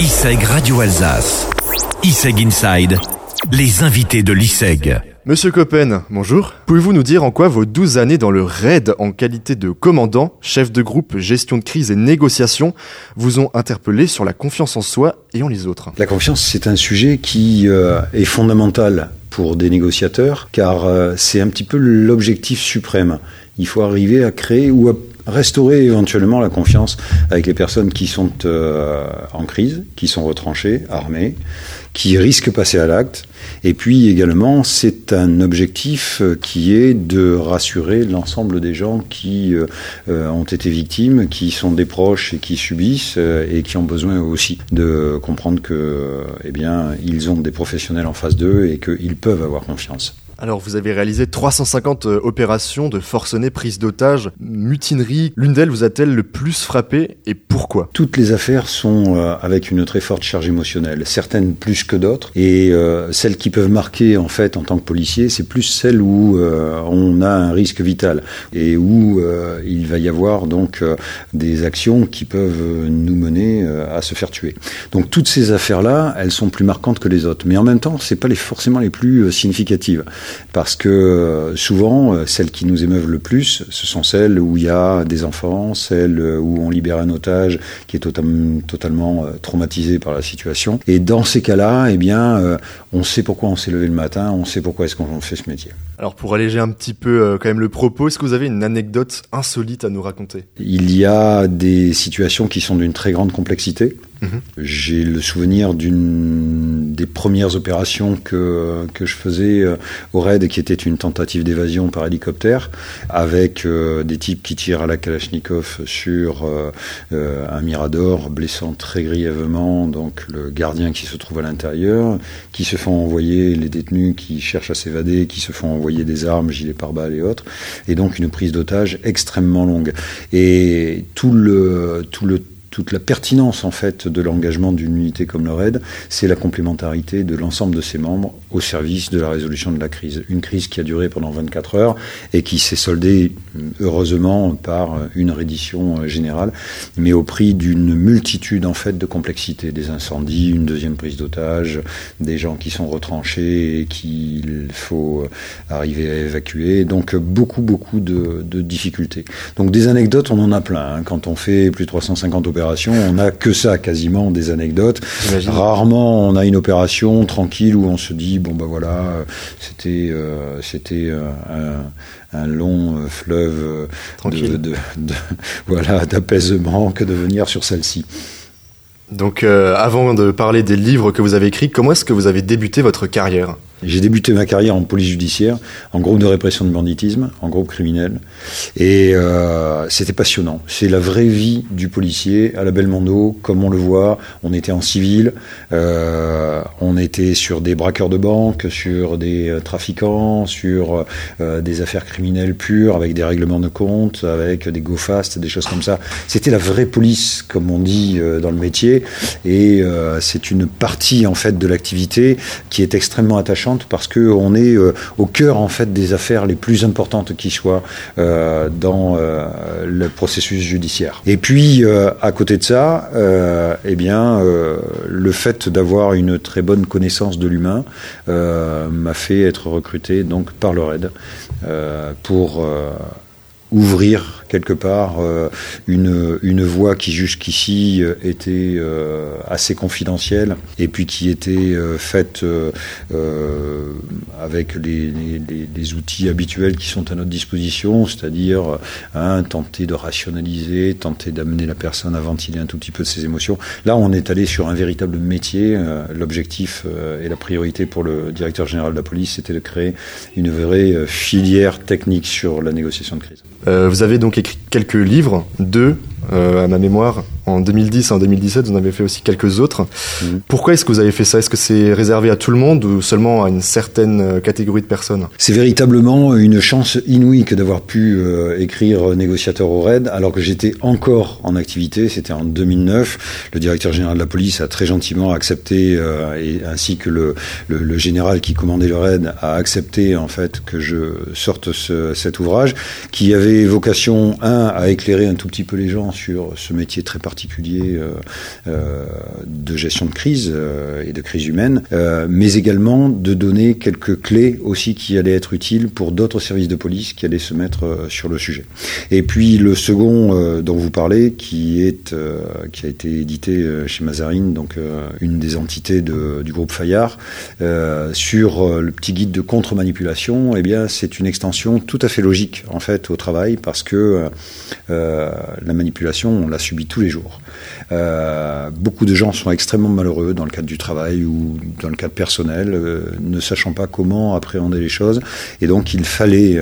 ISEG Radio Alsace. ISEG Inside. Les invités de l'ISEG. Monsieur Coppen, bonjour. Pouvez-vous nous dire en quoi vos 12 années dans le RAID en qualité de commandant, chef de groupe, gestion de crise et négociation vous ont interpellé sur la confiance en soi et en les autres? La confiance, c'est un sujet qui euh, est fondamental pour des négociateurs, car euh, c'est un petit peu l'objectif suprême. Il faut arriver à créer ou à restaurer éventuellement la confiance avec les personnes qui sont euh, en crise, qui sont retranchées, armées, qui risquent de passer à l'acte. Et puis également, c'est un objectif euh, qui est de rassurer l'ensemble des gens qui euh, ont été victimes, qui sont des proches et qui subissent et qui ont besoin aussi de comprendre que, eh bien, ils ont des professionnels en face d'eux et qu'ils peuvent avoir confiance. Alors, vous avez réalisé 350 euh, opérations de forcenés, prise d'otages, mutinerie. L'une d'elles vous a-t-elle le plus frappé et pourquoi? Toutes les affaires sont euh, avec une très forte charge émotionnelle, certaines plus que d'autres. Et euh, celles qui peuvent marquer, en fait, en tant que policier, c'est plus celles où on a un risque vital et où il va y avoir donc des actions qui peuvent nous mener à se faire tuer. Donc, toutes ces affaires-là, elles sont plus marquantes que les autres. Mais en même temps, c'est pas les, forcément les plus significatives parce que euh, souvent, euh, celles qui nous émeuvent le plus, ce sont celles où il y a des enfants, celles euh, où on libère un otage qui est totalement traumatisé par la situation. Et dans ces cas-là, eh bien, on sait pourquoi on s'est levé le matin, on sait pourquoi est-ce qu'on fait ce métier. Alors pour alléger un petit peu quand même le propos, est-ce que vous avez une anecdote insolite à nous raconter? Il y a des situations qui sont d'une très grande complexité. Mhm. J'ai le souvenir d'une des premières opérations que, que je faisais euh, au raid qui était une tentative d'évasion par hélicoptère avec euh, des types qui tirent à la Kalachnikov sur euh, un Mirador, blessant très grièvement donc le gardien qui se trouve à l'intérieur, qui se font envoyer les détenus qui cherchent à s'évader, qui se font envoyer des armes, gilets pare-balles et autres, et donc une prise d'otage extrêmement longue. Et tout le tout le toute la pertinence en fait de l'engagement d'une unité comme le RAID, c'est la complémentarité de l'ensemble de ses membres au service de la résolution de la crise. Une crise qui a duré pendant 24 heures et qui s'est soldée heureusement par une reddition générale, mais au prix d'une multitude en fait de complexités, des incendies, une deuxième prise d'otages, des gens qui sont retranchés et qu'il faut arriver à évacuer, donc beaucoup beaucoup de, de, difficultés. Donc des anecdotes, on en a plein. Hein. Quand on fait plus de 350 opérations on n'a que ça quasiment, des anecdotes. Rarement on a une opération tranquille où on se dit bon ben voilà, c'était euh, c'était euh, un, long euh, fleuve de, voilà d'apaisement que de venir sur celle-ci. Donc avant de parler des livres que vous avez écrits, comment est-ce que vous avez débuté votre carrière? J'ai débuté ma carrière en police judiciaire, en groupe de répression de banditisme, en groupe criminel. Et euh, c'était passionnant. C'est la vraie vie du policier à la Belmondo, comme on le voit. On était en civil, euh, on était sur des braqueurs de banque, sur des euh, trafiquants, sur euh, des affaires criminelles pures, avec des règlements de compte, avec des go fast, des choses comme ça. C'était la vraie police, comme on dit euh, dans le métier. Et euh, c'est une partie, en fait, de l'activité qui est extrêmement attachante parce qu'on est euh, au cœur en fait des affaires les plus importantes qui soient euh, dans euh, le processus judiciaire. Et puis à côté de ça, eh bien le fait d'avoir une très bonne connaissance de l'humain m'a fait être recruté donc par le RAID pour ouvrir quelque part euh, une, une voie qui jusqu'ici euh, était euh, assez confidentielle et puis qui était faite avec les, outils habituels qui sont à notre disposition, c'est-à-dire hein, tenter de rationaliser, tenter d'amener la personne à ventiler un tout petit peu de ses émotions. Là, on est allé sur un véritable métier. L'objectif et la priorité pour le directeur général de la police, c'était de créer une vraie filière technique sur la négociation de crise. vous avez donc écrit quelques livres, deux euh, à ma mémoire. En 2010 et en 2017, vous en avez fait aussi quelques autres. Mhm. Pourquoi est-ce que vous avez fait ça? Est-ce que c'est réservé à tout le monde ou seulement à une certaine euh, catégorie de personnes? C'est véritablement une chance inouïe que d'avoir pu euh, écrire Négociateur au RAID alors que j'étais encore en activité. C'était en 2009. Le directeur général de la police a très gentiment accepté, et ainsi que le, le, général qui commandait le RAID a accepté en fait que je sorte ce, cet ouvrage qui avait vocation, un, à éclairer un tout petit peu les gens sur ce métier très particulier particulier de gestion de crise et de crise humaine, mais également de donner quelques clés aussi qui allaient être utiles pour d'autres services de police qui allaient se mettre sur le sujet. Et puis le second dont vous parlez, qui est qui a été édité chez Mazarine, donc une des entités du groupe Fayard, sur le petit guide de contre-manipulation, eh bien c'est une extension tout à fait logique en fait au travail parce que euh, la manipulation, on la subit tous les jours. Euh, beaucoup de gens sont extrêmement malheureux dans le cadre du travail ou dans le cadre personnel, euh, ne sachant pas comment appréhender les choses. Et donc il fallait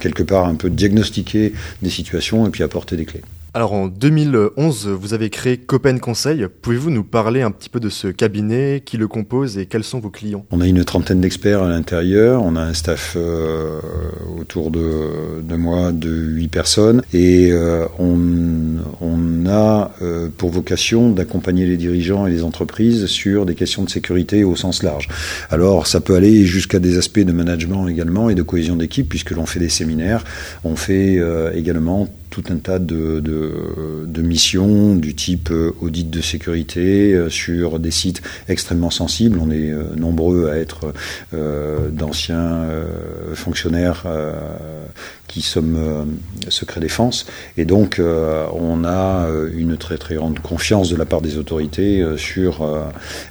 quelque part un peu diagnostiquer des situations et puis apporter des clés. Alors en 2011, vous avez créé Copen Conseil. Pouvez-vous nous parler un petit peu de ce cabinet, qui le compose et quels sont vos clients? On a une trentaine d'experts à l'intérieur, on a un staff euh, autour de, de, moi de 8 personnes et euh, on, on, a euh, pour vocation d'accompagner les dirigeants et les entreprises sur des questions de sécurité au sens large. Alors ça peut aller jusqu'à des aspects de management également et de cohésion d'équipe puisque l'on fait des séminaires, on fait également tout un tas de, de, missions du type euh, audit de sécurité euh, sur des sites extrêmement sensibles. On est euh, nombreux à être d'anciens fonctionnaires qui sommes euh, secret défense. Et donc, euh, on a euh, une très très grande confiance de la part des autorités sur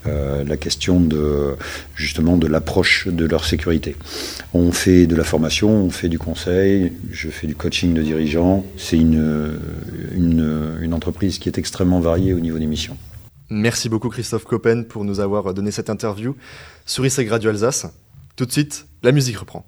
la question de justement de l'approche de leur sécurité. On fait de la formation, on fait du conseil, je fais du coaching de dirigeants. C'est une, une, entreprise qui est extrêmement variée au niveau des missions. Merci beaucoup Christophe Coppen pour nous avoir donné cette interview sur ISEG Radio Alsace. Tout de suite, la musique reprend.